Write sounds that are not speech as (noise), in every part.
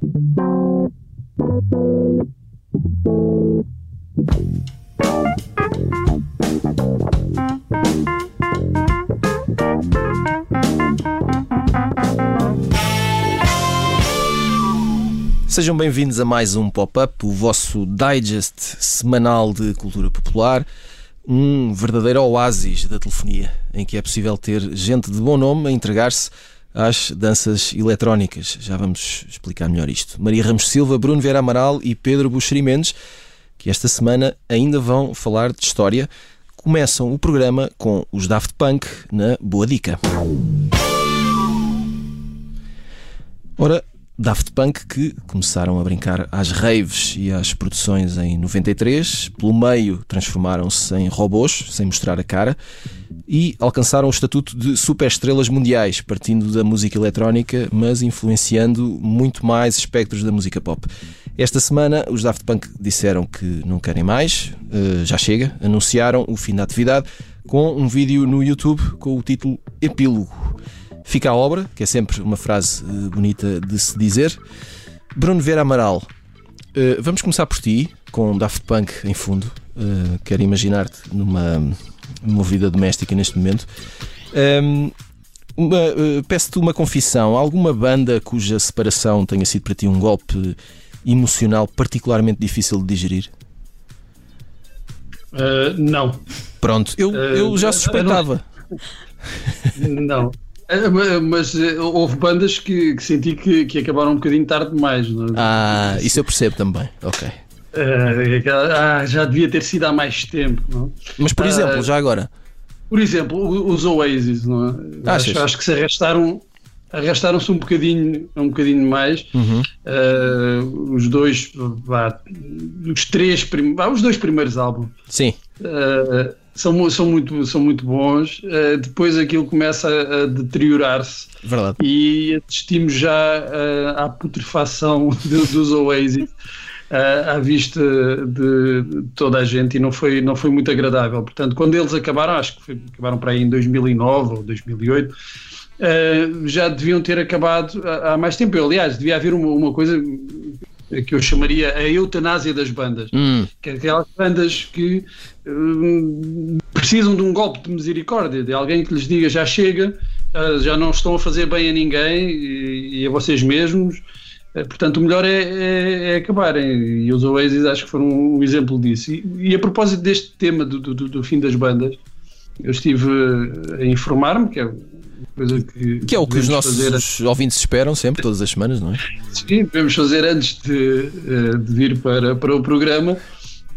Sejam bem-vindos a mais um Pop-Up, o vosso digest semanal de cultura popular, um verdadeiro oásis da telefonia, em que é possível ter gente de bom nome a entregar-se às danças eletrónicas. Já vamos explicar melhor isto. Maria Ramos Silva, Bruno Vieira Amaral e Pedro Buxeri Mendes, que esta semana ainda vão falar de história, começam o programa com os Daft Punk na Boa Dica. Ora, Daft Punk que começaram a brincar às raves e às produções em 93, pelo meio transformaram-se em robôs, sem mostrar a cara, e alcançaram o estatuto de superestrelas mundiais, partindo da música eletrónica, mas influenciando muito mais espectros da música pop. Esta semana os Daft Punk disseram que não querem mais, eh, já chega, anunciaram o fim da atividade com um vídeo no YouTube com o título Epílogo. Fica a obra, que é sempre uma frase uh, bonita de se dizer. Bruno Vera Amaral, uh, vamos começar por ti, com Daft Punk em fundo. Uh, quero imaginar-te numa, numa vida doméstica neste momento. Uh, Peço-te uma confissão: alguma banda cuja separação tenha sido para ti um golpe emocional particularmente difícil de digerir? Uh, não. Pronto, eu, eu já suspeitava. Não. (laughs) não. É, mas eh, houve bandas que, que senti que, que, acabaram um bocadinho tarde demais. Não é? Ah, isso eu percebo também. Ok. Uh, ah, já devia ter sido há mais tempo. Não? Mas, por exemplo, uh, já agora? Por exemplo, os Oasis, não é? acho, acho, que se arrastaram arrastaram-se um bocadinho, um bocadinho mais. Uhum. Uh, os dois, vá, os três, vá, os dois primeiros álbuns. Sim. Uh, são, são, muito, são muito bons. Uh, depois aquilo começa a, a deteriorar-se. Verdade. E assistimos já uh, à putrefação (laughs) de, dos Oasis. Uh, à vista de, toda a gente e não foi, não foi muito agradável. Portanto, quando eles acabaram, acho que foi, acabaram para aí em 2009 ou 2008, uh, já deviam ter acabado há, há mais tempo. Eu, aliás, devia haver uma, uma coisa que eu chamaria a eutanásia das bandas, hum. que é aquelas bandas que hum, precisam de um golpe de misericórdia, de alguém que lhes diga já chega, já não estão a fazer bem a ninguém e, e a vocês mesmos, eh, portanto o melhor é, é, é, acabarem e os Oasis acho que foram um exemplo disso. E, e a propósito deste tema do, do, do fim das bandas, eu estive a informar-me, que é coisa que. Que é o que os nossos fazer... ouvintes esperam sempre, todas as semanas, não é? Sim, devemos fazer antes de, eh, de vir para, para o programa.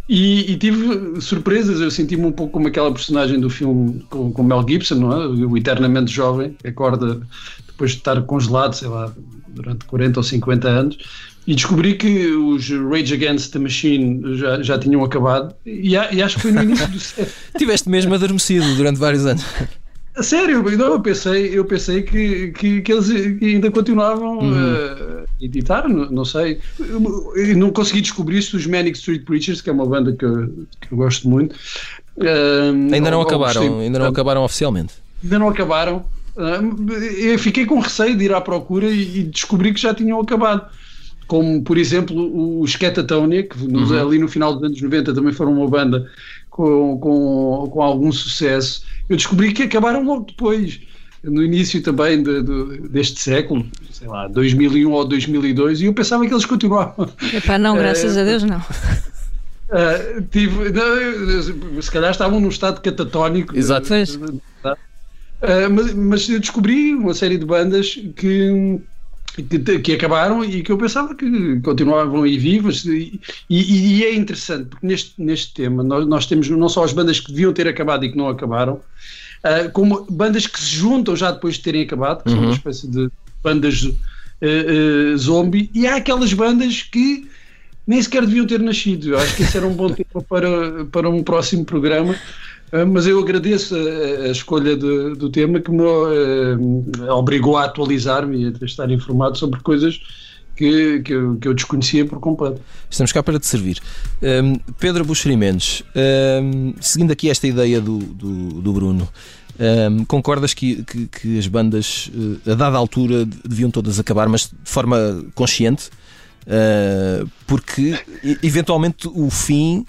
E, e, tive surpresas, eu senti-me um pouco como aquela personagem do filme com, com Mel Gibson, não é? O eternamente jovem, que acorda depois de estar congelado, sei lá, durante 40 ou 50 anos, e descobri que os Rage Against the Machine já, já tinham acabado, e, e acho que foi no início do (laughs) set. Tiveste mesmo adormecido durante vários anos. Sério, eu pensei, eu pensei que, que, que eles ainda continuavam uhum. a editar, não, não sei. Eu não consegui descobrir isso dos Manic Street Preachers, que é uma banda que eu, que eu gosto muito. Uh, ainda não acabaram, ainda não acabaram oficialmente. Ainda não acabaram. Uh, eu fiquei com receio de ir à procura e, e descobri que já tinham acabado como por exemplo os Catatonia, que nos, uhum. ali no final dos anos 90 também foram uma banda com, com, com algum sucesso. Eu descobri que acabaram logo depois, no início também de, de, deste século, sei lá, 2001 ou 2002, e eu pensava que eles continuavam. Epá, não, graças uh, a Deus não. Uh, tive, não, se calhar estavam num estado catatónico. Exato. Uh, mas, mas eu descobri uma série de bandas que que, que, acabaram e que eu pensava que continuavam aí vivas e, e, e, é interessante porque neste, neste tema nós, nós, temos não só as bandas que deviam ter acabado e que não acabaram uh, como bandas que se juntam já depois de terem acabado que uhum. são uma uhum. espécie de bandas uh, uh, zombie e há aquelas bandas que nem sequer deviam ter nascido eu acho que esse era um bom (laughs) tema para, para um próximo programa mas eu agradeço a, escolha de, do tema que me uh, obrigou a atualizar-me e a estar informado sobre coisas que, que, eu, que eu desconhecia por completo. Estamos cá para te servir. Um, Pedro Buxeri Mendes, um, seguindo aqui esta ideia do, do, do Bruno, Um, concordas que, que, que, as bandas, uh, a dada altura, deviam todas acabar, mas de forma consciente? Uh, porque eventualmente o fim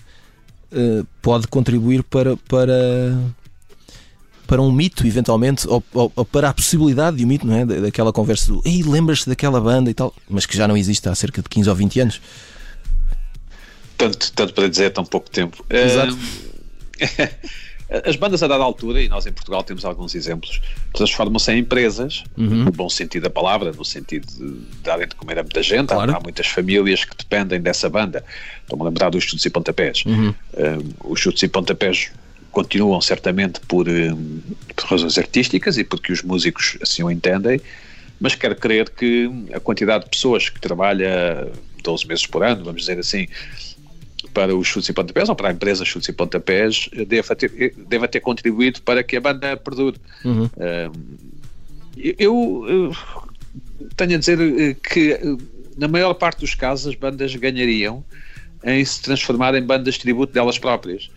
uh, pode contribuir para, para, para um mito, eventualmente, ou, ou, ou, para a possibilidade de um mito, não é? Daquela conversa do Ei, lembras-te daquela banda e tal, mas que já não existe há cerca de 15 ou 20 anos. Tanto, tanto para dizer tão pouco tempo. Exato. (laughs) As bandas a dada altura, e nós em Portugal temos alguns exemplos, transformam-se em empresas, uhum. no bom sentido da palavra, no sentido de darem de comer a muita gente. Claro. Há, há, muitas famílias que dependem dessa banda. Estou-me a lembrar dos chutes e pontapés. Uhum. Um, os chutes e pontapés continuam certamente por, um, por razões artísticas e porque os músicos assim o entendem, mas quero crer que a quantidade de pessoas que trabalha 12 meses por ano, vamos dizer assim, para os chutes e pontapés, ou para a empresa chutes e pontapés, deva ter, deva ter contribuído para que a banda perdure. Uhum. eu, eu, tenho a dizer eh, que, eh, na maior parte dos casos, as bandas ganhariam em se transformar em bandas de tributo delas próprias.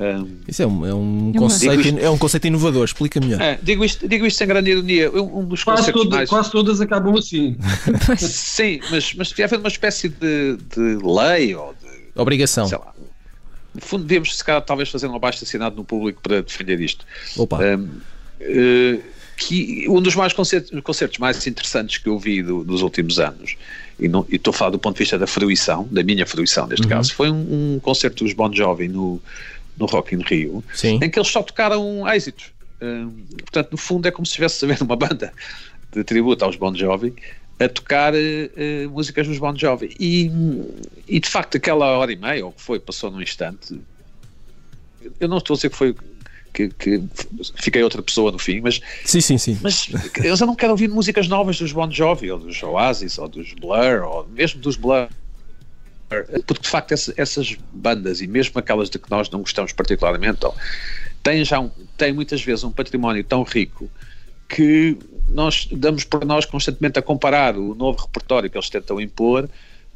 Um, Isso é um, é um, conceito, isto, é um conceito inovador, explica melhor. É, digo, isto, digo isto sem grande ironia. Um dos quase, todo, mais... quase todas acabam assim. (laughs) Sim, mas, mas devia haver uma espécie de, de lei ou Obrigação. Sei lá. No fundo, devíamos, se calhar, talvez fazer um abaixo assinado no público para defender isto. Opa. Um, uh, que um dos mais concertos, concertos, mais interessantes que eu vi do, dos últimos anos, e, não, e, estou a falar do ponto de vista da fruição, da minha fruição neste uhum. caso, foi um, um, concerto dos Bon Jovi no, no Rock in Rio, Sim. em que eles só tocaram êxitos. Um, portanto, no fundo, é como se estivesse a ver uma banda de tributo aos Bon Jovi a tocar uh, músicas dos Bon Jovi. E, e de facto, aquela hora e meia, ou que foi, passou num instante. Eu não estou a dizer que foi que, que, fiquei outra pessoa no fim, mas. Sim, sim, sim. Mas eu já não quero ouvir músicas novas dos Bon Jovi, ou dos Oasis, ou dos Blur, ou mesmo dos Blur. Porque de facto essas bandas, e mesmo aquelas de que nós não gostamos particularmente, têm já um, têm muitas vezes um património tão rico que nós damos por nós constantemente a comparar o novo repertório que eles tentam impor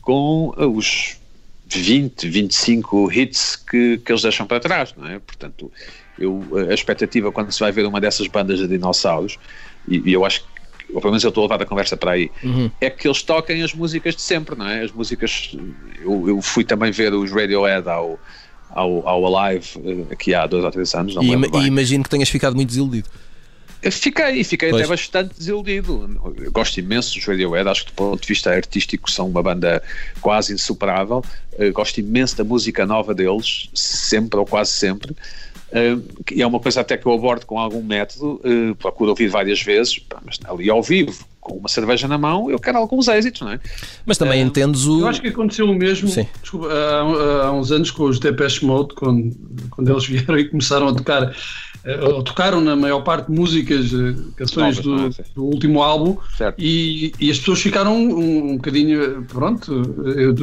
com os 20, 25 hits que, que eles deixam para trás, não é? Portanto, eu, a expectativa quando se vai ver uma dessas bandas de dinossauros, e, e eu acho que ou pelo menos eu estou a levar a conversa para aí, uhum. é que eles toquem as músicas de sempre, não é? As músicas. Eu, eu fui também ver os Radiohead ao, ao, ao Alive eh, aqui há dois ou três anos. Não e, e imagino que tenhas ficado muito desiludido. Fiquei, fiquei pois. até bastante desiludido. Eu gosto imenso dos Radiohead, acho que do ponto de vista artístico são uma banda quase insuperável. Eu gosto imenso da música nova deles, sempre ou quase sempre. Uh, é uma coisa até que eu abordo com algum método, uh, procuro ouvir várias vezes, mas ali ao vivo, com uma cerveja na mão, eu quero alguns êxitos, não é? Mas também uh, entendes o. Eu acho que aconteceu o mesmo desculpa, há, há, uns anos com os Depeche Mode, quando, quando eles (laughs) vieram e começaram a tocar uh, tocaram na maior parte músicas, uh, canções do, do, último álbum e, e, as pessoas ficaram um, um bocadinho, pronto,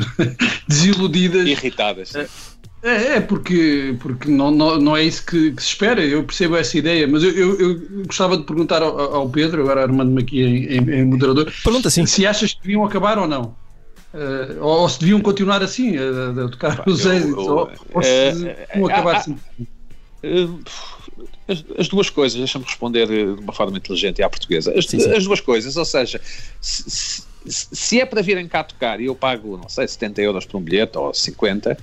(laughs) desiludidas. Irritadas. É, é porque, porque não, não, não é isso que, que, se espera, eu percebo essa ideia, mas eu, eu, eu gostava de perguntar ao, ao, Pedro, agora armando-me aqui em, em, em moderador, Pergunta se achas que deviam acabar ou não. Uh, ou, ou, se deviam continuar assim, a, a tocar os êxitos, ou, ou, se deviam acabar assim. As, as, duas coisas, deixa-me responder de uma forma inteligente e à portuguesa. As, sim, sim. as duas coisas, ou seja, se, se, se, é para virem cá tocar e eu pago, não sei, 70 euros por um bilhete ou 50,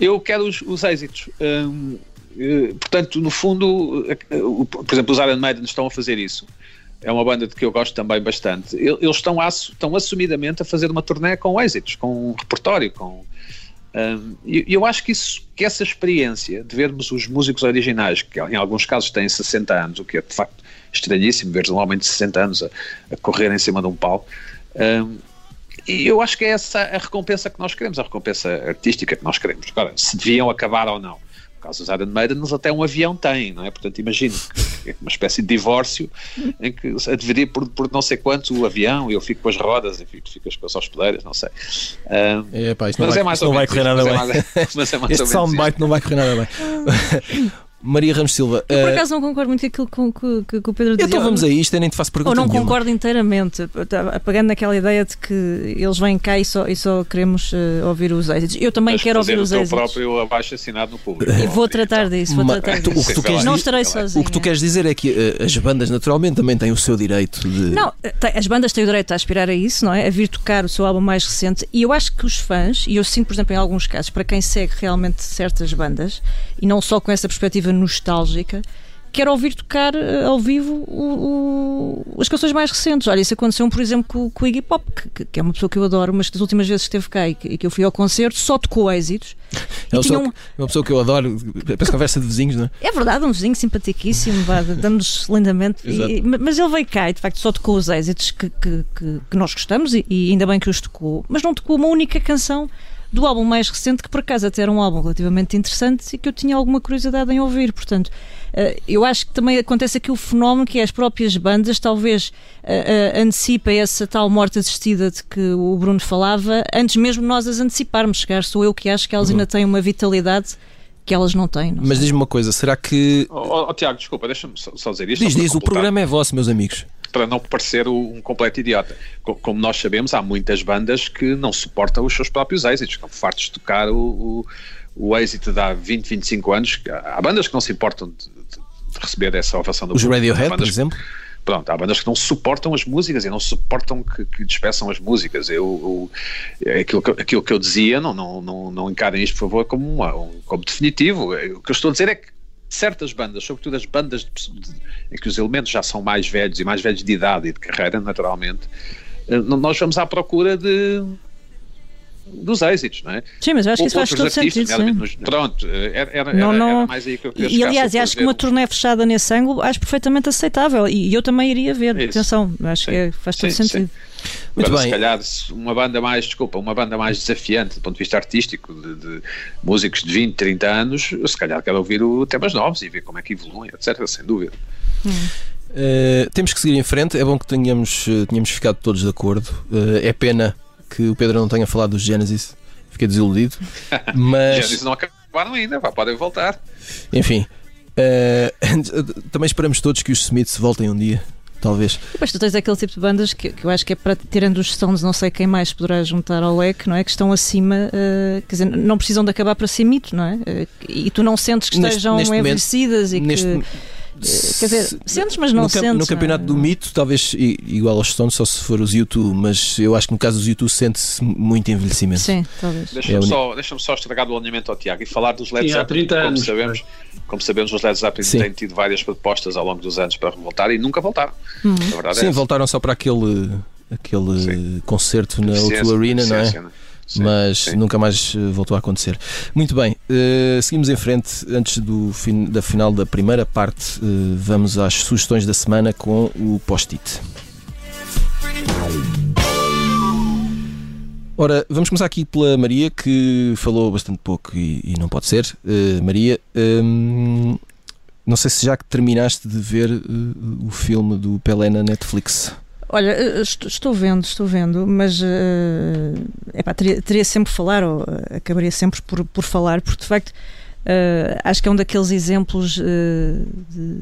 eu quero os, os êxitos. Hum, eh, portanto, no fundo, eh, por exemplo, os Iron Maiden estão a fazer isso. É uma banda de que eu gosto também bastante. Eles estão, estão assumidamente a fazer uma turnê com êxitos, com um repertório, com e eu acho que, isso, que essa experiência de vermos os músicos originais, que em alguns casos têm 60 anos, o que é de facto estranhíssimo, ver um homem de 60 anos a, a correr em cima de um palco, um, e eu acho que é essa a recompensa que nós queremos, a recompensa artística que nós queremos. Agora, se deviam acabar ou não caso dos Iron Maiden, até um avião têm, não é? Portanto, imagino que é uma espécie de divórcio em que deveria por, por não sei quanto o avião e eu fico com as rodas e fico, ficas com as hospedeiras, não sei. Uh, é, pá, mas não vai, é mais não vai correr nada bem. É mais, mas é mais este soundbite não vai correr nada bem. Maria Ramos Silva. Eu por uh... acaso não concordo muito com aquilo que, que, que o Pedro dizia. Então vamos a isto, eu nem te faço pergunta Ou não nenhuma. concordo inteiramente, apagando naquela ideia de que eles vêm cá e só, e só queremos uh, ouvir os êxitos. Eu também Mas quero ouvir os êxitos. o próprio abaixo assinado no público. E vou tratar disso, vou tratar disso. O que tu queres não estarei sozinho. O que tu queres dizer é que uh, as bandas naturalmente também têm o seu direito de... Não, as bandas têm o direito a aspirar a isso, não é? A vir tocar o seu álbum mais recente e eu acho que os fãs, e eu sinto, por exemplo, em alguns casos, para quem segue realmente certas bandas, e não só com essa perspectiva nostálgica, quer ouvir tocar uh, ao vivo o, o, as canções mais recentes. Olha, isso aconteceu, por exemplo, com, com o Iggy Pop, que, que, é uma pessoa que eu adoro, mas que das últimas vezes que esteve cá e que, e que eu fui ao concerto só tocou êxitos. É uma, pessoa, um... uma pessoa que eu adoro, parece conversa de vizinhos, não é? É verdade, um vizinho simpaticíssimo, damos lindamente. E, mas ele veio cá e de facto só tocou os êxitos que, que, que nós gostamos e, e ainda bem que os tocou, mas não tocou uma única canção do álbum mais recente, que por acaso até era um álbum relativamente interessante e que eu tinha alguma curiosidade em ouvir. Portanto, eh, eu acho que também acontece aqui o fenómeno que é as próprias bandas talvez uh, antecipem essa tal morte assistida de que o Bruno falava, antes mesmo nós as anteciparmos. Chegar, sou eu que acho que elas ainda têm uma vitalidade que elas não têm. Não Mas diz-me uma coisa, será que. Oh, oh, oh Tiago, desculpa, deixa-me só, só, dizer isto. Diz, diz, o programa é vosso, meus amigos para não parecer um completo idiota. Como nós sabemos, há muitas bandas que não suportam os seus próprios êxitos, estão fartos de tocar o, o, o êxito de há 20, 25 anos. Há bandas que não se importam de, de, receber essa ovação do Os Radiohead, por exemplo? Pronto, há bandas que não suportam as músicas e não suportam que, que despeçam as músicas. Eu, eu, aquilo, que, aquilo que eu dizia, não, não, não, não encarem isto, por favor, como, uma, um, como definitivo. O que eu estou a dizer é que certas bandas, sobretudo as bandas de, de, em que os elementos já são mais velhos e mais velhos de idade e de carreira, naturalmente, eh, nós vamos à procura de dos êxitos, não é? Sim, mas eu acho que isso faz todo sentido. Nos, pronto, eh, era, era, não, não, era, mais aí que eu queria E aliás, acho que uma turnê fechada nesse ângulo acho perfeitamente aceitável e eu também iria ver. Isso. Atenção, acho sim. que faz todo sim, sentido. Sim. Muito bem. Se calhar uma banda mais, desculpa, uma banda mais desafiante do ponto de vista artístico, de, de músicos de 20, 30 anos, se calhar quero ouvir o, temas novos e ver como é que evoluem, etc. Sem dúvida. Hum. Uh, temos que seguir em frente. É bom que tenhamos, tenhamos ficado todos de acordo. Uh, é pena que o Pedro não tenha falado dos Genesis. Fiquei desiludido. (laughs) Mas... Genesis não acabaram ainda, pá, podem voltar. Enfim, (laughs) uh, também esperamos todos que os Smiths voltem um dia talvez. Depois tu tens aquele tipo de bandas que, que eu acho que é para, tirando os Stones, não sei quem mais poderá juntar ao leque, não é? Que estão acima, uh, quer dizer, não precisam de acabar para ser mito, não é? Uh, e tu não sentes que neste, estejam neste envelhecidas momento, e que. Neste, Quer dizer, sentes, mas não no sentes. No campeonato é? do mito, talvez igual aos Stones, só se for os YouTube, mas eu acho que no caso dos YouTube sente-se muito envelhecimento. Sim, talvez. Deixa-me é só, deixa só estragar do alinhamento ao Tiago e falar dos Led Zeppelin. Como anos, sabemos, como sabemos, os Led Zeppelin têm tido várias propostas ao longo dos anos para voltar e nunca voltaram. Uhum. Sim, é voltaram só para aquele, aquele Sim. concerto na O2 Arena, não é? Né? Sim, mas sim. nunca mais eh, voltou a acontecer. Muito bem, uh, seguimos em frente. Antes do fin da final da primeira parte, uh, vamos às sugestões da semana com o post-it. Ora, vamos começar aqui pela Maria, que falou bastante pouco e, e não pode ser. Uh, Maria, um, não sei se já que terminaste de ver o filme do Pelé na Netflix. Olha, eh, estou vendo, estou vendo, mas uh, epá, teria, teria sempre falar, ou acabaria sempre por, por falar, porque de facto uh, acho que é um daqueles exemplos uh, de,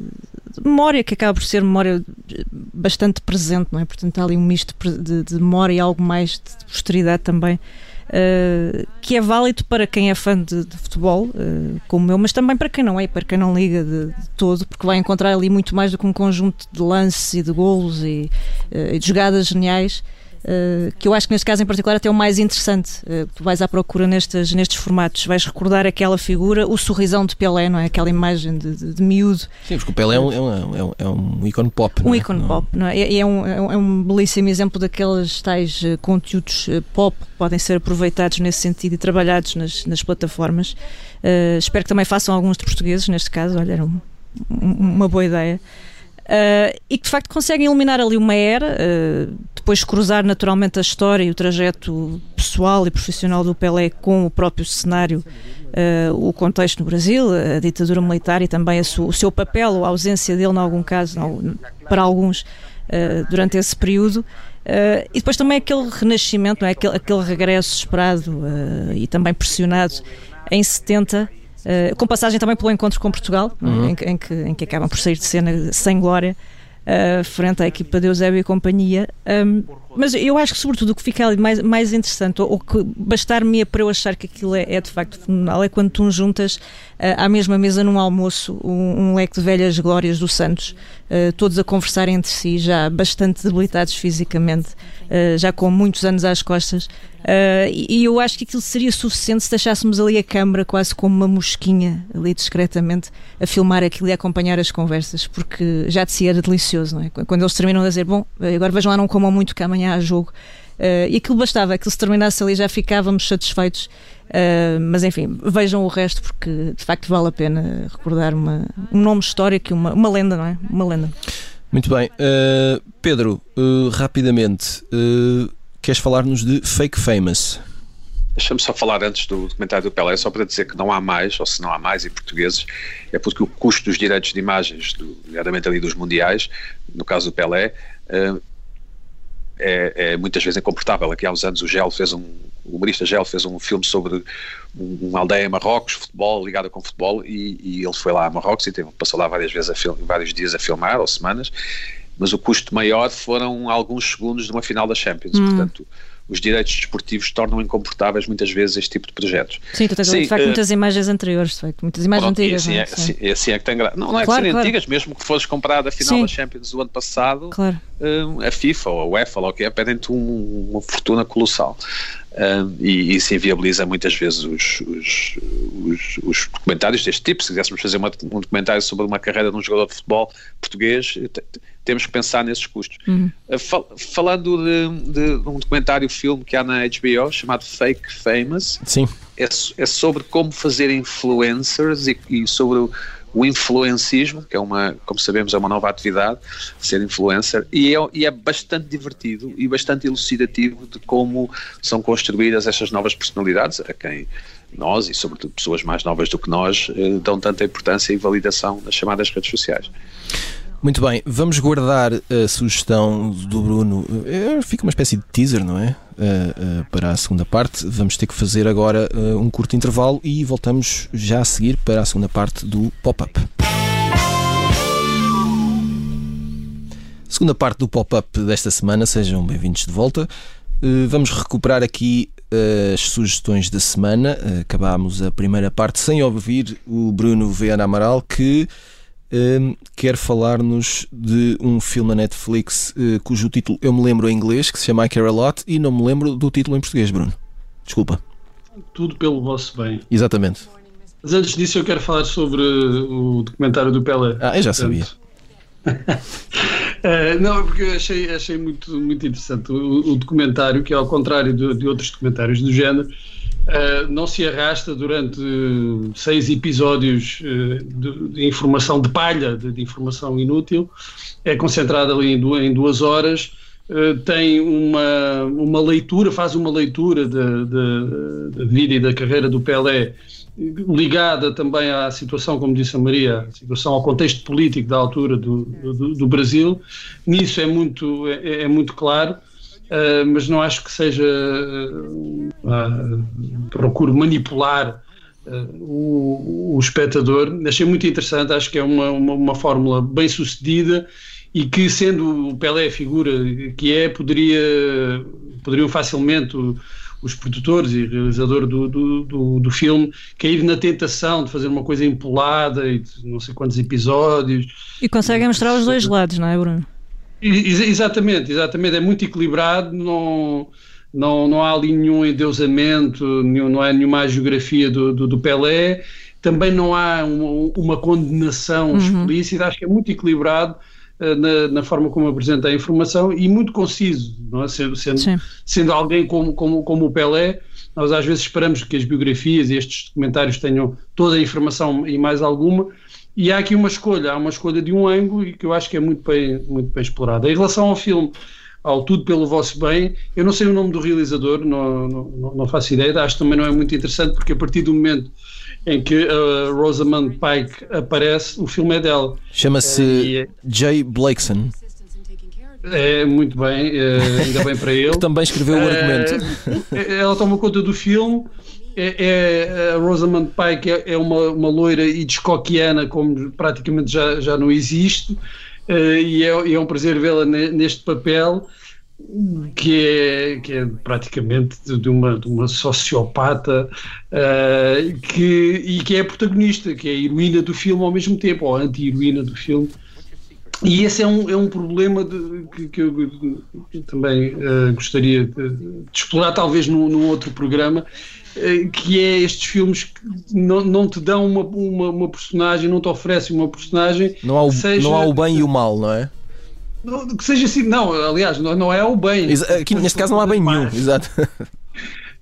de, memória que acaba por ser memória bastante presente, não é? Portanto, há ali um misto de, de memória e algo mais de posteridade também uh, que é válido para quem é fã de, de futebol, uh, como eu, mas também para quem não é, para quem não liga de, de, todo, porque vai encontrar ali muito mais do que um conjunto de lances e de golos e, uh, e de jogadas geniais. Uh, que eu acho que neste caso em particular até é o mais interessante. Uh, tu vais à procura nestes, nestes formatos, vais recordar aquela figura, o sorrisão de Pelé, não é? Aquela imagem de, de, de miúdo. Sim, porque o Pelé é um, é um, é um, ícone pop. Um é? ícone pop, não é? E é, um, é um belíssimo exemplo daqueles tais uh, conteúdos pop que podem ser aproveitados nesse sentido e trabalhados nas, nas plataformas. espero que também façam alguns de portugueses, neste caso, olha, era um, uma boa ideia. Uh, e que de facto conseguem iluminar ali uma era, uh, depois cruzar naturalmente a história e o trajeto pessoal e profissional do Pelé com o próprio cenário, uh, o contexto no Brasil, a ditadura militar e também o seu papel ou a ausência dele, em algum caso, não, para alguns, durante esse período. e depois também aquele renascimento, não é? aquele, aquele regresso esperado e também pressionado em 70 Uh, com passagem também pelo encontro com Portugal, uhum. em, em, que, em que acabam por sair de cena sem glória uh, frente à equipa de Eusébio e companhia. Um, mas eu acho que, sobretudo, o que fica ali mais, mais interessante, ou, ou que bastar-me para eu achar que aquilo é, é, de facto fenomenal, é quando tu juntas uh, à mesma mesa num almoço um, um, leque de velhas glórias do Santos, uh, todos a conversar entre si, já bastante debilitados fisicamente, uh, já com muitos anos às costas. e eu acho que aquilo seria suficiente se deixássemos ali a câmara quase como uma mosquinha, ali discretamente, a filmar aquilo e a acompanhar as conversas, porque já de si era delicioso, não é? Quando eles terminam a dizer, bom, agora vejam lá, não comam muito que amanhã há jogo. Uh, e aquilo bastava, que se terminasse ali já ficávamos satisfeitos. Uh, mas enfim, vejam o resto porque de facto vale a pena recordar uma, um nome histórico e uma, uma lenda, não é? Uma lenda. Muito bem. Uh, Pedro, rapidamente, queres falar-nos de Fake Famous? Deixa-me só falar antes do documentário do Pelé, só para dizer que não há mais, ou se não há mais em portugueses, é porque o custo dos direitos de imagens, nomeadamente ali dos mundiais, no caso do Pelé, é, é, muitas vezes incomportável. Aqui há uns anos o Gel fez um, o humorista Gel fez um filme sobre uma aldeia em Marrocos, futebol, ligada com futebol, e, e ele foi lá a Marrocos e teve, passou lá várias vezes, film, vários dias a filmar, ou semanas, mas o custo maior foram alguns segundos de uma final da Champions, hum. portanto os direitos desportivos tornam incomportáveis muitas vezes este tipo de projetos. Sim, tu tens sim, de facto uh, muitas imagens anteriores, de facto, muitas imagens pronto, antigas. Assim é, assim, assim é que tem graça. Não, não é claro, que serem claro. antigas, mesmo que fores comprar a final sim. da Champions do ano passado, claro. Uh, a FIFA ou a UEFA ou o que é, pedem-te um, uma fortuna colossal. Uh, e isso inviabiliza muitas vezes os, os, os, os, documentários deste tipo. Se quiséssemos fazer uma, um documentário sobre uma carreira de um jogador de futebol português, temos que pensar nesses custos. Uhum. Uh, fal falando de, de, um documentário filme que há na HBO chamado Fake Famous, Sim. É, é sobre como fazer influencers e, e sobre o, influencismo, que é uma, como sabemos, é uma nova atividade, ser influencer, e é, e é bastante divertido e bastante elucidativo de como são construídas estas novas personalidades, a quem nós, e sobretudo pessoas mais novas do que nós, eh, dão tanta importância e validação nas chamadas redes sociais. Muito bem, vamos guardar a sugestão do Bruno. É, fica uma espécie de teaser, não é? Uh, uh, para a segunda parte. Vamos ter que fazer agora uh, um curto intervalo e voltamos já a seguir para a segunda parte do pop-up. Segunda parte do pop-up desta semana, sejam bem-vindos de volta. Vamos recuperar aqui as sugestões da semana. Acabámos a primeira parte sem ouvir o Bruno Viana Amaral, que um, quer falar-nos de um filme na Netflix uh, cujo título eu me lembro em inglês, que se chama I Care A Lot, e não me lembro do título em português, Bruno. Desculpa. Tudo pelo vosso bem. Exatamente. Mas antes disso eu quero falar sobre o documentário do Pelé. Ah, eu já sabia. uh, (laughs) não, porque eu achei, achei muito, muito interessante o, o documentário, que ao contrário de, de outros documentários do género, Uh, não se arrasta durante seis episódios uh, de, de, informação de palha, de, de, informação inútil, é concentrada ali em duas, em duas horas, uh, tem uma, uma leitura, faz uma leitura da vida e da carreira do Pelé, ligada também à situação, como disse a Maria, à situação ao contexto político da altura do, do, do Brasil. Nisso é muito, é, é muito claro. Uh, mas não acho que seja. Uh, procuro manipular o, o, espectador. Achei muito interessante, acho que é uma, uma, uma, fórmula bem sucedida e que, sendo o Pelé a figura que é, poderia, poderiam facilmente os produtores e realizador do, do, do, do, filme cair na tentação de fazer uma coisa empolada e de não sei quantos episódios. E conseguem mostrar os dois lados, não é, Bruno? Exatamente, exatamente. É muito equilibrado, não, não, não há ali nenhum endeusamento, não há nenhuma geografia do, do, do, Pelé, também não há uma, uma condenação uhum. explícita, acho que é muito equilibrado uh, na, na, forma como apresenta a informação e muito conciso, é? sendo, sendo, sendo alguém como, como, como o Pelé, nós às vezes esperamos que as biografias e estes documentários tenham toda a informação e mais alguma, e há aqui uma escolha, há uma escolha de um ângulo e que eu acho que é muito bem, muito bem explorada. Em relação ao filme, ao Tudo pelo Vosso Bem, eu não sei o nome do realizador, não, não, não faço ideia, acho que também não é muito interessante, porque a partir do momento em que a Rosamund Pike aparece, o filme é dela. Chama-se é, Jay Blakeson. É, muito bem, é, ainda bem para (laughs) ele. que também escreveu o argumento. É, ela toma conta do filme é, é, a Rosamund Pike é, é uma, uma loira Hitchcockiana, como praticamente já, já não existe, uh, e, é, é um prazer vê-la neste papel que é, que é praticamente de uma, de uma sociopata uh, que, e que é a protagonista, que é a heroína do filme ao mesmo tempo, ou anti-heroína do filme. E esse é um, é um problema de, que, que, eu, também uh, gostaria de, de, explorar, talvez num, num outro programa, que é estes filmes que não, não te dão uma, uma, uma, personagem, não te oferecem uma personagem. Não há o, seja, não há o bem e o mal, não é? que seja assim, não, aliás, não, não é o bem. Aqui, neste caso não há bem nenhum, exato. (laughs)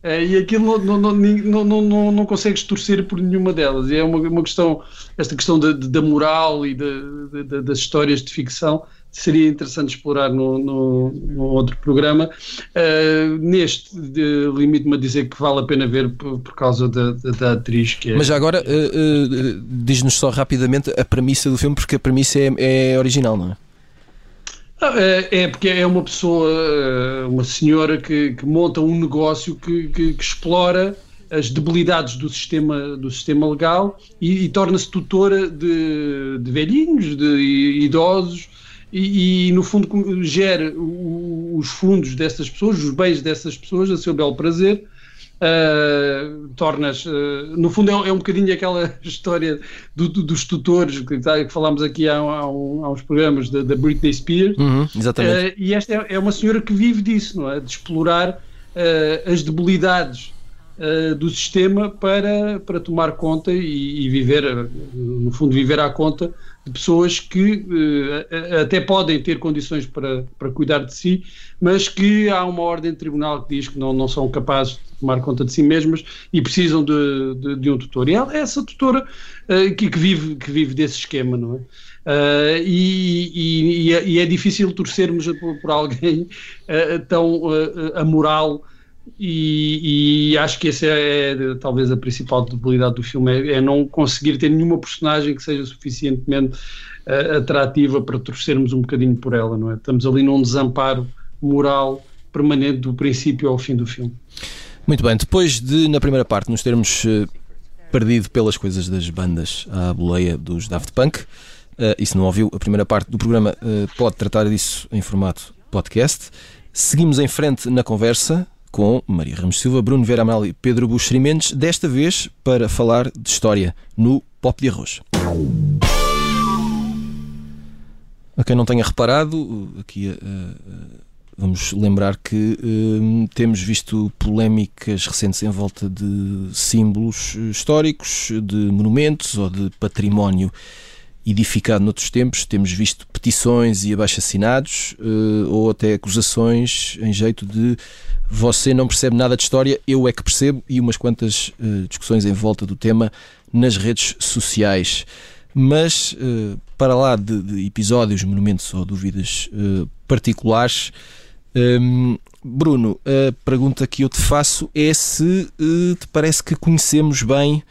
É, e aquilo não, não, não, não, não, não consegues torcer por nenhuma delas. E é uma, uma questão, esta questão da, da moral e da, da, das histórias de ficção seria interessante explorar no, no, no outro programa. Uh, neste, limite-me a dizer que vale a pena ver por, por causa da, da, da, atriz que é. Mas já agora, uh, uh, diz-nos só rapidamente a premissa do filme, porque a premissa é, é original, não é? É, é porque é uma pessoa, uma senhora que, que monta um negócio que, que, que, explora as debilidades do sistema, do sistema legal e, e torna-se tutora de, de velhinhos, de idosos e, e, no fundo gera os fundos dessas pessoas, os bens dessas pessoas a seu belo prazer Uh, tornas, uh, no fundo é, é, um bocadinho aquela (laughs) história do, do, dos tutores que, tá, que falámos aqui há, há, um, há uns programas da, Britney Spears uhum, exatamente. Uh, e esta é, é, uma senhora que vive disso, não é? De explorar as debilidades do sistema para, para tomar conta e, e viver, no fundo viver à conta de pessoas que uh, até podem ter condições para, para cuidar de si, mas que há uma ordem de tribunal que diz que não, não são capazes de tomar conta de si mesmas e precisam de, de, de um tutor. E é essa tutora uh, que, que, vive, que vive desse esquema, não é? Uh, e, e, é, e, é, difícil torcermos por, por alguém tão amoral e, e, acho que essa é, é, talvez a principal debilidade do filme, é, é, não conseguir ter nenhuma personagem que seja suficientemente uh, atrativa para torcermos um bocadinho por ela, não é? Estamos ali num desamparo moral permanente do princípio ao fim do filme. Muito bem, depois de, na primeira parte, nos termos uh, perdido pelas coisas das bandas à boleia dos Daft Punk, uh, e se não ouviu, a primeira parte do programa pode tratar disso em formato podcast. Seguimos em frente na conversa com Maria Ramos Silva, Bruno Vera Amaral e Pedro Buxeri Mendes, desta vez para falar de história no Pop de Arroz. A quem não tenha reparado, aqui uh, vamos lembrar que uh, temos visto polémicas recentes em volta de símbolos históricos, de monumentos ou de património edificado noutros tempos. Temos visto petições e abaixo-assinados uh, ou até acusações em jeito de você não percebe nada de história, eu é que percebo, e umas quantas uh, discussões em volta do tema nas redes sociais. Mas, uh, para lá de, de, episódios, monumentos ou dúvidas particulares, um, ehm, Bruno, a pergunta que eu te faço é se te parece que conhecemos bem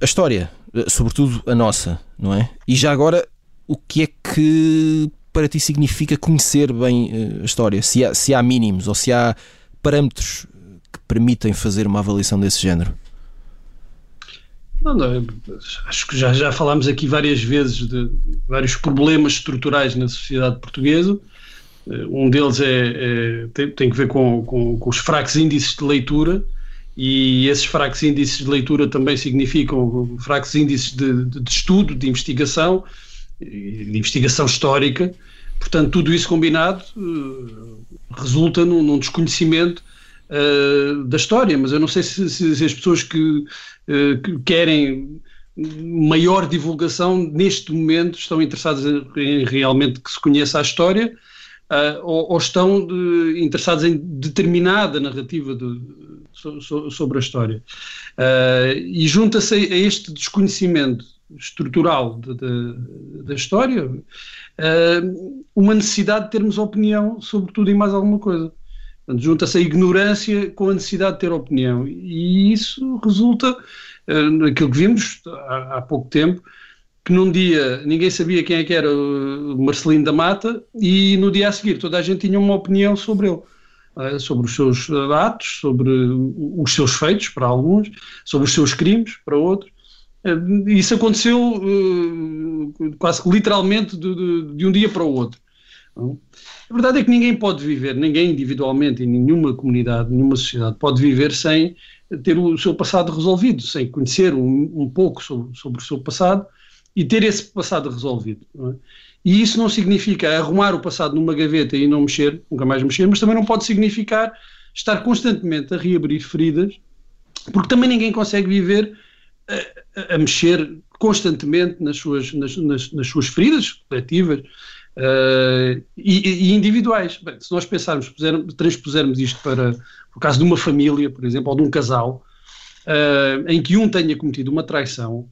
a história, sobretudo a nossa, não é? E já agora, o que é que para ti significa conhecer bem eh, a história? Se há, se há mínimos ou se há parâmetros que permitem fazer uma avaliação desse género? Não, não, acho que já, já falámos aqui várias vezes de vários problemas estruturais na sociedade portuguesa. Eh, um deles é, é tem, tem, que ver com, com, com, os fracos índices de leitura, e esses fracos índices de leitura também significam fracos índices de, de, de estudo, de investigação, de investigação histórica. Portanto, tudo isso combinado uh, resulta num, num desconhecimento uh, da história, mas eu não sei se, se, se as pessoas que, uh, que, querem maior divulgação neste momento estão interessadas em, realmente que se conheça a história ou, ou, estão de, interessadas em determinada narrativa de, so, sobre a história. e junta-se a este desconhecimento estrutural da história, uh, uma necessidade de termos opinião sobre tudo e mais alguma coisa. Junta-se a ignorância com a necessidade de ter opinião. E isso resulta uh, naquilo que vimos há, há, pouco tempo, que num dia ninguém sabia quem é que era o Marcelino da Mata e no dia a seguir toda a gente tinha uma opinião sobre ele. Uh, sobre os seus atos, sobre os seus feitos para alguns, sobre os seus crimes para outros. Uh, isso aconteceu uh, quase literalmente de, de, de, um dia para o outro. A verdade é que ninguém pode viver, ninguém individualmente, em nenhuma comunidade, nenhuma sociedade, pode viver sem ter o seu passado resolvido, sem conhecer um, um pouco sobre, sobre, o seu passado e ter esse passado resolvido. É? E isso não significa arrumar o passado numa gaveta e não mexer, nunca mais mexer, mas também não pode significar estar constantemente a reabrir feridas, porque também ninguém consegue viver a, a mexer constantemente nas suas, nas, nas, nas suas feridas coletivas uh, e, e, individuais. Bem, se nós pensarmos, pusermos, transpusermos isto para o caso de uma família, por exemplo, ou de um casal, uh, em que um tenha cometido uma traição,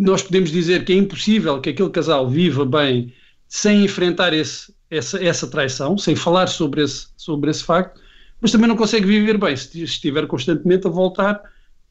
nós podemos dizer que é impossível que aquele casal viva bem sem enfrentar esse, essa, essa traição, sem falar sobre esse, sobre esse facto, mas também não consegue viver bem se estiver constantemente a voltar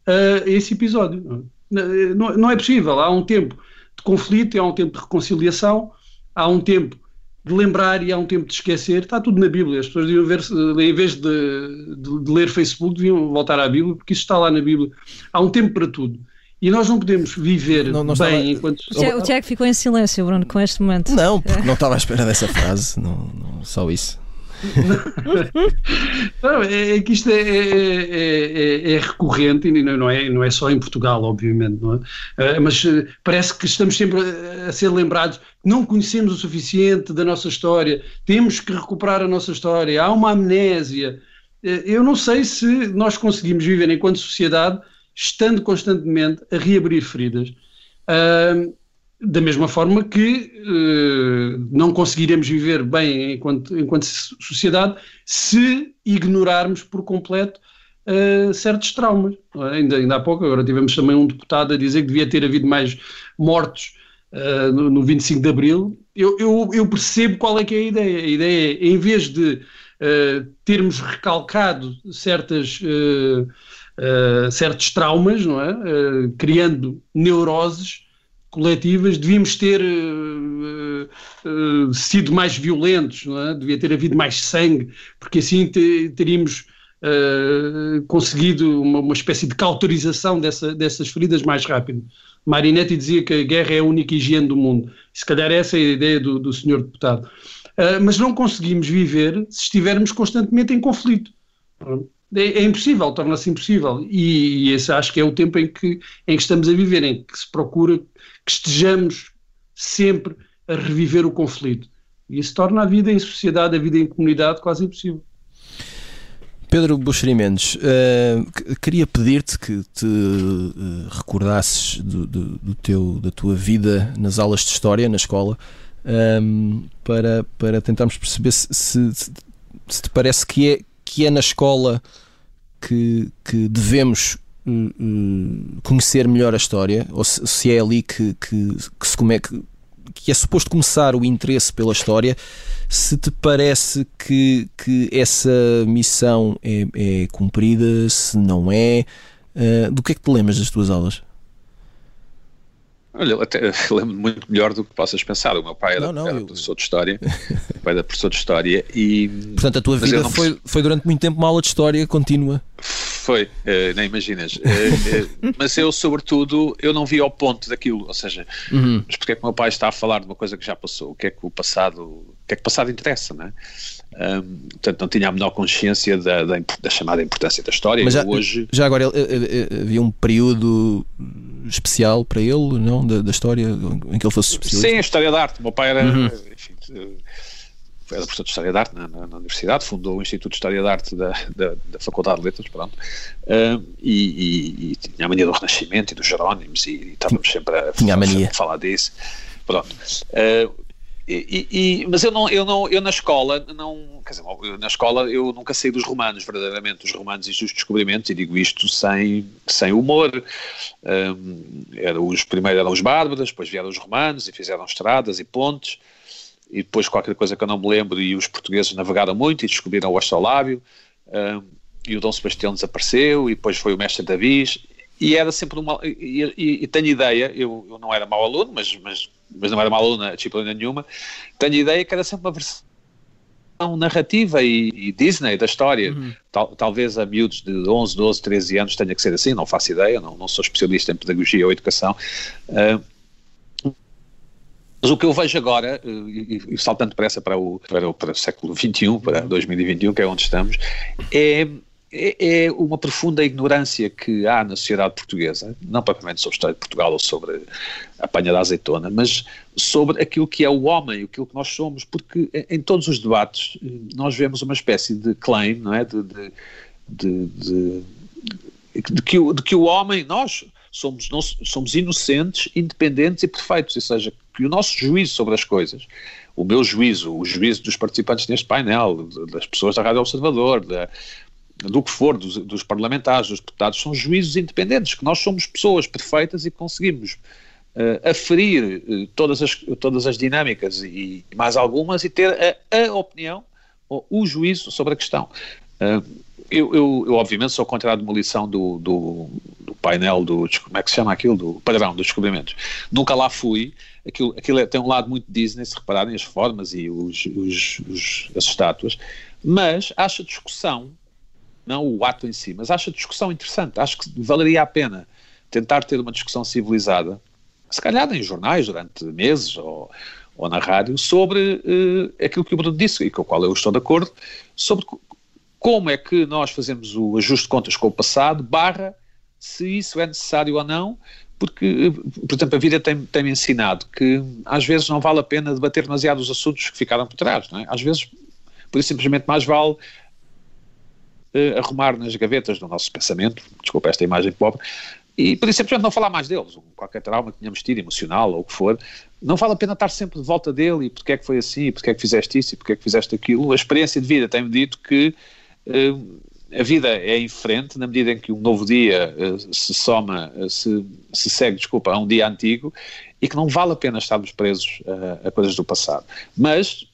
a esse episódio. Não, não é possível. Há um tempo de conflito, há um tempo de reconciliação, há um tempo de lembrar e há um tempo de esquecer. Está tudo na Bíblia. As pessoas deviam ver, em vez de, de, de ler Facebook, deviam voltar à Bíblia, porque isso está lá na Bíblia. Há um tempo para tudo. E nós não podemos viver não, não bem estava... enquanto. O Tiago ficou em silêncio, Bruno, com este momento. Não, porque não estava à espera dessa frase, não, não só isso. (laughs) não, é, é, que isto é, é, é, recorrente e não é, não é só em Portugal, obviamente, não é? mas parece que estamos sempre a ser lembrados não conhecemos o suficiente da nossa história, temos que recuperar a nossa história, há uma amnésia. Eu não sei se nós conseguimos viver enquanto sociedade estando constantemente a reabrir feridas. Uh, da mesma forma que uh, não conseguiremos viver bem enquanto, enquanto sociedade se ignorarmos por completo uh, certos traumas. É? Ainda, ainda há pouco, agora tivemos também um deputado a dizer que devia ter havido mais mortos uh, no, no 25 de Abril. Eu, eu, eu, percebo qual é que é a ideia. A ideia é, em vez de termos recalcado certas uh, certos traumas, não é? Uh, criando neuroses coletivas, devíamos ter uh, sido mais violentos, não é? devia ter havido mais sangue, porque assim te, teríamos conseguido uma, uma, espécie de cauterização dessa, dessas feridas mais rápido. Marinetti dizia que a guerra é a única higiene do mundo. Se calhar essa é a ideia do, do senhor deputado. mas não conseguimos viver se estivermos constantemente em conflito é, é impossível, torna-se impossível. E, e, esse acho que é o tempo em que, em que estamos a viver, em que se procura que estejamos sempre a reviver o conflito. E isso torna a vida em sociedade, a vida em comunidade quase impossível. Pedro Buxeri Mendes, uh, queria pedir-te que te uh, recordasses do, do, do, teu, da tua vida nas aulas de História, na escola, um, eh, para, para tentarmos perceber se, se, se te parece que é, que é na escola que, que devemos uh, conhecer melhor a história, ou se, se é ali que, que, que se come, que, que é suposto começar o interesse pela história, se te parece que, que essa missão é, é cumprida, se não é, uh, do que é que te lembras das tuas aulas? Olha, até (laughs) lembro muito melhor do que possas pensar. O meu pai era, não, não, era eu... professor de História, (laughs) o pai era professor de História e... Portanto, a tua vida foi, foi durante muito tempo uma aula de História contínua. Foi, uh, nem imaginas. Uh, uh, (laughs) mas eu, sobretudo, eu não vi ao ponto daquilo, ou seja, uhum. mas porque é que o meu pai está a falar de uma coisa que já passou? O que é que o passado, o que é que o passado interessa, não é? Um, portanto, não tinha a menor consciência da, da, da chamada importância da história. Mas já, hoje... já agora, havia um período especial para ele, não? Da, da história em que ele fosse especialista? Sim, a história da arte. O meu pai era, uhum. enfim, era professor de História da Arte na, na, na, Universidade, fundou o Instituto de História da Arte da, da, da Faculdade de Letras, pronto, uh, e, e, e, tinha a mania do Renascimento e dos Jerónimos, e, e estávamos sempre a, tinha a, mania. a falar disso. Pronto. Uh, e, e, mas eu não, eu não, eu na escola não, quer dizer, na escola eu nunca saí dos romanos, verdadeiramente, dos romanos e dos descobrimentos, e digo isto sem, sem humor. Um, era, os primeiros eram os bárbaros, depois vieram os romanos e fizeram estradas e pontes, e depois qualquer coisa que eu não me lembro, e os portugueses navegaram muito e descobriram o astrolábio, um, e o Dom Sebastião desapareceu, e depois foi o mestre Davis, e era sempre uma. E, e, e tenho ideia, eu, eu, não era mau aluno, mas, mas, mas não era mau aluno a disciplina nenhuma, tenho ideia que era sempre uma versão narrativa e, e, Disney da história. Uhum. Tal, talvez a miúdos de 11, 12, 13 anos tenha que ser assim, não faço ideia, não, não sou especialista em pedagogia ou educação. Uh, mas o que eu vejo agora, eh, e, e saltando depressa para o, para, o, para o século XXI, para 2021, que é onde estamos, é é, é uma profunda ignorância que há na sociedade portuguesa, não propriamente sobre a história de Portugal ou sobre a apanha da azeitona, mas sobre aquilo que é o homem, aquilo que nós somos, porque em todos os debates eh, nós vemos uma espécie de claim, não é? De, de, de, de, de que, o, de que o homem, nós somos, nós somos inocentes, independentes e perfeitos, ou seja, que o nosso juízo sobre as coisas, o meu juízo, o juízo dos participantes neste painel, das pessoas da Rádio Observador, da, do que for, dos, dos, parlamentares, dos deputados, são juízos independentes, que nós somos pessoas perfeitas e conseguimos uh, aferir uh, todas, as, todas as dinâmicas e, e mais algumas e ter a, a, opinião ou o juízo sobre a questão. Uh, eu, eu, eu, obviamente, sou contra a demolição do, do, do, painel do. Como é que se chama aquilo? Do padrão dos descobrimentos. Nunca lá fui. Aquilo, aquilo é, tem um lado muito Disney, se repararem as formas e os, os, os, as estátuas, mas acho a discussão não o ato em si, mas acho a discussão interessante. Acho que valeria a pena tentar ter uma discussão civilizada, se calhar em jornais durante meses ou, ou na rádio, sobre uh, aquilo que o Bruno disse e com o qual eu estou de acordo, sobre como é que nós fazemos o ajuste de contas com o passado, barra se isso é necessário ou não, porque, eh, por exemplo, a vida tem-me tem ensinado que às vezes não vale a pena debater demasiado os assuntos que ficaram por trás, não é? Às vezes, por isso simplesmente mais vale uh, arrumar nas gavetas do nosso pensamento, desculpa esta imagem pobre, e por isso simplesmente não falar mais deles, qualquer trauma que tenhamos tido, emocional ou o que for, não vale a pena estar sempre de volta dele e porque é que foi assim, e porque é que fizeste isso e porque é que fizeste aquilo. A experiência de vida tem-me dito que uh, a vida é em frente na medida em que um novo dia uh, se soma, uh, se, se segue, desculpa, a um dia antigo e que não vale a pena estarmos presos a coisas do passado. Mas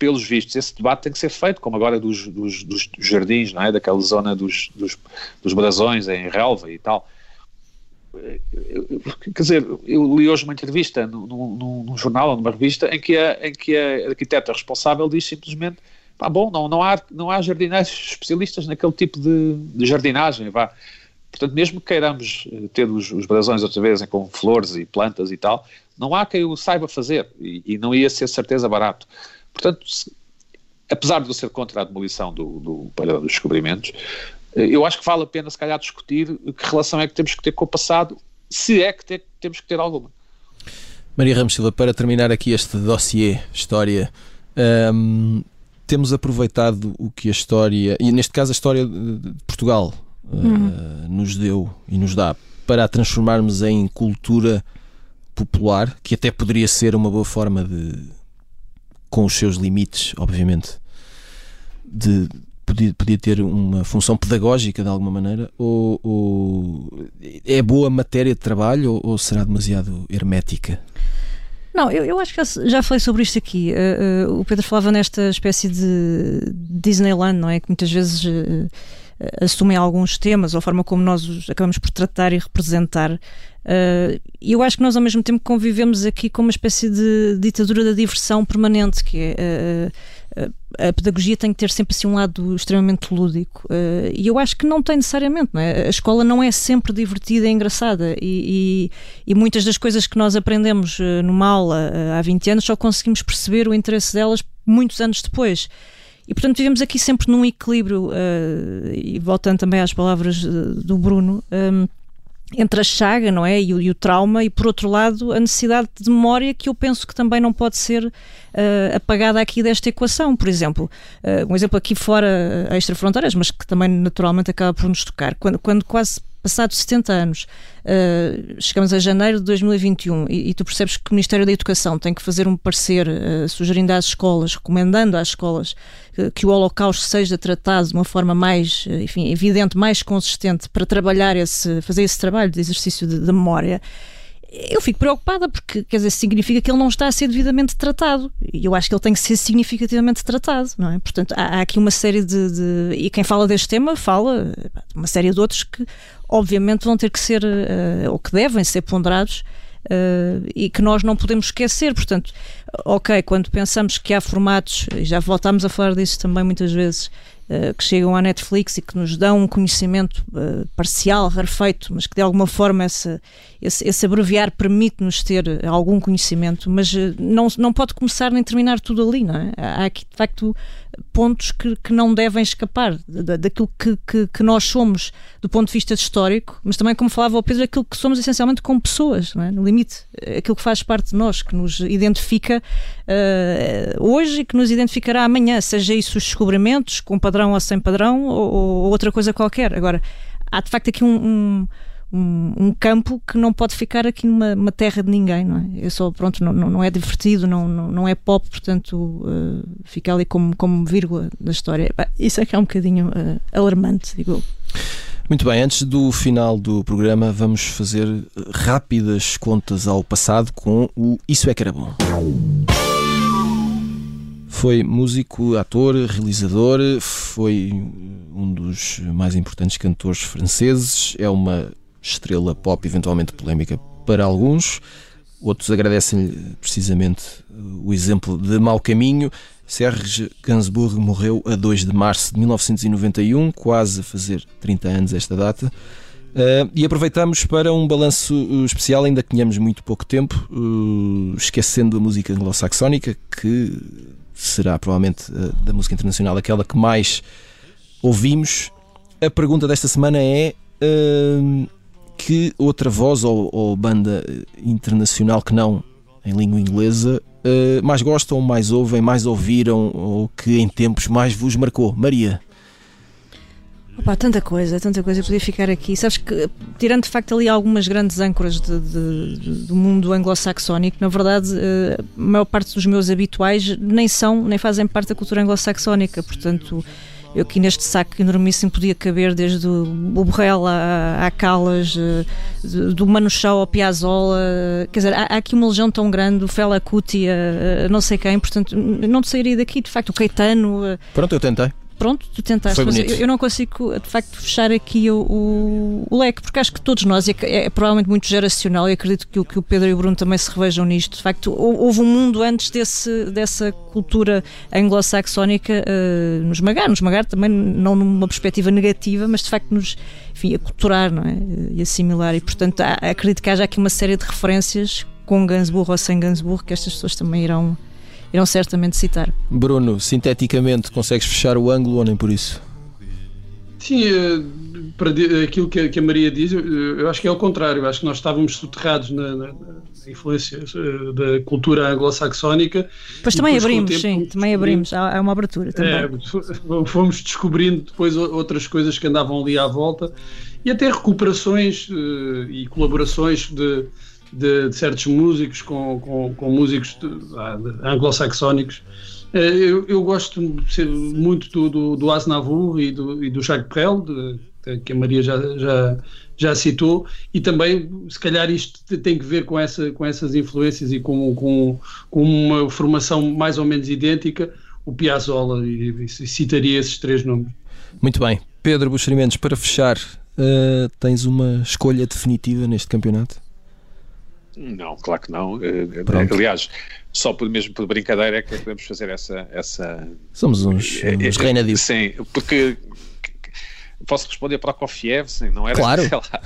pelos vistos, esse debate tem que ser feito, como agora dos, dos, dos jardins, não é? daquela zona dos, dos, dos brasões em relva e tal. Quer dizer, eu li hoje uma entrevista num, num, num jornal numa revista em que, a, em que a arquiteta responsável diz simplesmente pá, bom, não, não, há, não há jardineiros especialistas naquele tipo de, de jardinagem, vá. Portanto, mesmo que queiramos eh, ter os, os brasões outra vez com flores e plantas e tal, não há quem o saiba fazer e, e não ia ser certeza barato. Portanto, se, apesar de eu ser contra a demolição do, do dos descobrimentos, eh, eu acho que vale a pena, se calhar, discutir que relação é que temos que ter com o passado, se é que ter, temos que ter alguma. Maria Ramos Silva, para terminar aqui este dossiê, história, um, temos aproveitado o que a história, e neste caso a história de Portugal, uhum. uh, nos deu e nos dá para a transformarmos em cultura popular, que até poderia ser uma boa forma de com os seus limites, obviamente, de podia, podia ter uma função pedagógica de alguma maneira, ou, ou é boa matéria de trabalho ou, ou será demasiado hermética? Não, eu, eu acho que já falei sobre isto aqui. Uh, uh, o Pedro falava nesta espécie de Disneyland, não é? Que muitas vezes uh, assumem alguns temas ou a forma como nós os acabamos por tratar e representar Uh, eu acho que nós, ao mesmo tempo, convivemos aqui com uma espécie de ditadura da diversão permanente, que é. Uh, a pedagogia tem que ter sempre assim um lado extremamente lúdico uh, e eu acho que não tem necessariamente não é? a escola não é sempre divertida e engraçada e, e, e muitas das coisas que nós aprendemos numa aula uh, há 20 anos só conseguimos perceber o interesse delas muitos anos depois e portanto vivemos aqui sempre num equilíbrio e voltando também às palavras do Bruno um, entre a chaga, não é? E o, e o, trauma, e por outro lado, a necessidade de memória que eu penso que também não pode ser uh, apagada aqui desta equação. Por exemplo, uh, um exemplo aqui fora uh, extra-fronteiras, mas que também naturalmente acaba por nos tocar. Quando, quando quase passados 70 anos, uh, chegamos a janeiro de 2021 e, e, tu percebes que o Ministério da Educação tem que fazer um parecer uh, sugerindo às escolas, recomendando às escolas uh, que o Holocausto seja tratado de uma forma mais, enfim, evidente, mais consistente para trabalhar esse, fazer esse trabalho de exercício de memória eu fico preocupada porque, quer dizer, significa que ele não está a ser devidamente tratado. E eu acho que ele tem que ser significativamente tratado, não é? Portanto, há, há aqui uma série de, de, E quem fala deste tema fala uma série de outros que, obviamente, vão ter que ser, uh, ou que devem ser ponderados uh, e que nós não podemos esquecer. Portanto, ok, quando pensamos que há formatos, e já voltámos a falar disso também muitas vezes, uh, que chegam à Netflix e que nos dão um conhecimento uh, parcial, rarefeito, mas que de alguma forma essa, esse, esse abreviar permite-nos ter algum conhecimento, mas não, não pode começar nem terminar tudo ali, não é? Há aqui, de facto, pontos que, que não devem escapar da, daquilo que, que, que, nós somos do ponto de vista histórico, mas também, como falava o Pedro, aquilo que somos essencialmente como pessoas, é? no limite, aquilo que faz parte de nós, que nos identifica uh, hoje e que nos identificará amanhã, seja isso os descobrimentos, com padrão ou sem padrão, ou, ou outra coisa qualquer. Agora, há de facto aqui um, um um, um, campo que não pode ficar aqui numa terra de ninguém, não é? É só, pronto, não, não é divertido, não, não, não é pop, portanto uh, fica ali como, como vírgula da história. Isso é que é um bocadinho uh, alarmante, digo Muito bem, antes do final do programa, vamos fazer rápidas contas ao passado com o Isso é que era bom. Foi músico, ator, realizador, foi um dos mais importantes cantores franceses, é uma estrela pop eventualmente polémica para alguns. Outros agradecem-lhe precisamente o exemplo de mau caminho. Serge Gainsbourg morreu a 2 de março de 1991, quase a fazer 30 anos esta data. Uh, e aproveitamos para um balanço especial, ainda que tenhamos muito pouco tempo, uh, esquecendo a música anglo-saxónica, que será provavelmente uh, da música internacional aquela que mais ouvimos. A pergunta desta semana é: que outra voz ou, ou banda internacional que não em língua inglesa uh, mais gostam, mais ouvem, mais ouviram ou que em tempos mais vos marcou? Maria. Opa, tanta coisa, tanta coisa, eu podia ficar aqui. Sabes que, tirando de facto ali algumas grandes âncoras de, de, do mundo anglo-saxónico, na verdade, uh, a maior parte dos meus habituais nem são, nem fazem parte da cultura anglo-saxónica, portanto eu aqui neste saco enormíssimo podia caber desde o Borrell à, à Calas, eh, do Manu Chao ao Piazzolla, quer dizer, há, aqui uma legião tão grande, o Fela Kuti, a, a não sei quem, portanto, não sairia daqui, de facto, o Caetano. Eh, Pronto, eu tentei pronto, tu tentaste, mas eu, eu, não consigo de facto fechar aqui o, o, o, leque, porque acho que todos nós, e é, é, provavelmente muito geracional, e acredito que, que o Pedro e o Bruno também se revejam nisto. De facto, houve um mundo antes desse, dessa cultura anglo-saxónica uh, nos magar, nos magar também não numa perspectiva negativa, mas de facto nos enfim, a culturar não é? e assimilar, e portanto há, acredito que haja aqui uma série de referências com Gainsbourg ou sem Gainsbourg que estas pessoas também irão irão certamente citar. Bruno, sinteticamente, consegues fechar o ângulo ou nem por isso? Sim, eh, para aquilo que a Maria diz, eu acho que é o contrário. Eu acho que nós estávamos soterrados na, na, na influência eh, da cultura anglo-saxónica. Pois também abrimos, sim, também abrimos. Há, uma abertura também. É, fomos descobrindo depois outras coisas que andavam ali à volta e até recuperações uh, e colaborações de, de, de certos músicos com, com, com músicos ah, anglo-saxónicos. Eh, eu, eu, gosto muito do, do, do Aznavour e do, e do Jacques Brel, de, que a Maria já, já, já citou, e também, se calhar, isto tem que ver com, essa, com essas influências e com, com, com uma formação mais ou menos idêntica, o Piazzolla, e, e citaria esses três nomes. Muito bem. Pedro Buxerimentos, para fechar, uh, tens uma escolha definitiva neste campeonato? Não, claro que não. Eh, aliás, só por mesmo por brincadeira é que podemos fazer essa. essa... Somos uns, é, uns. Sim, porque posso responder para o Kofiev, sim, não era? Claro.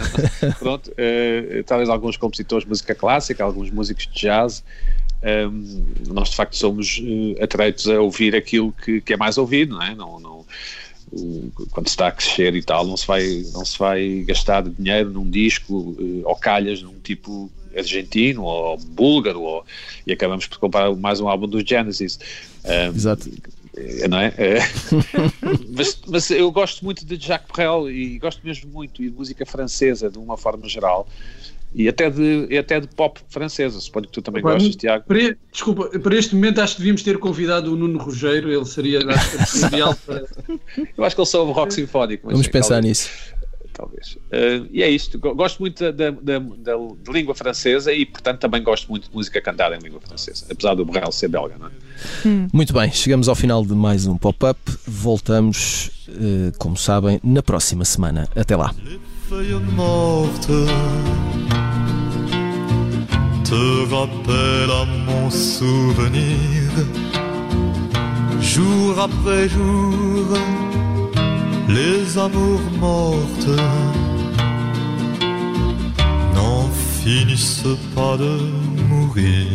(laughs) Pronto, uh, talvez alguns compositores de música clássica, alguns músicos de jazz. Um, nós de facto somos uh, atreitos a ouvir aquilo que, que é mais ouvido, não é? Não, não, quando se está a crescer e tal, não se vai, não se vai gastar dinheiro num disco uh, ou calhas num tipo argentino ou búlgaro, ou, e acabamos por comprar mais um álbum dos Genesis. Um, Exato. Eh, não é? é. (laughs) mas, mas, eu gosto muito de Jacques Brel e gosto mesmo muito e de música francesa de uma forma geral e até de, e até de pop francesa, suponho que tu também Opa, gostas, Tiago. Para, desculpa, para este momento acho que devíamos ter convidado o Nuno Rogério, ele seria acho, ideal para... (laughs) Eu acho que ele soube rock sinfónico. Vamos pensar nisso talvez. Uh, e é isto. Gosto muito da, da, da, da, língua francesa e, portanto, também gosto muito de música cantada em língua francesa, apesar do Borrell ser belga, não é? Hum. Muito bem, chegamos ao final de mais um pop-up. Voltamos, uh, como sabem, na próxima semana. Até lá. se rappelle à mon souvenir, jour après jour, les amours mortes n'en finissent pas de mourir.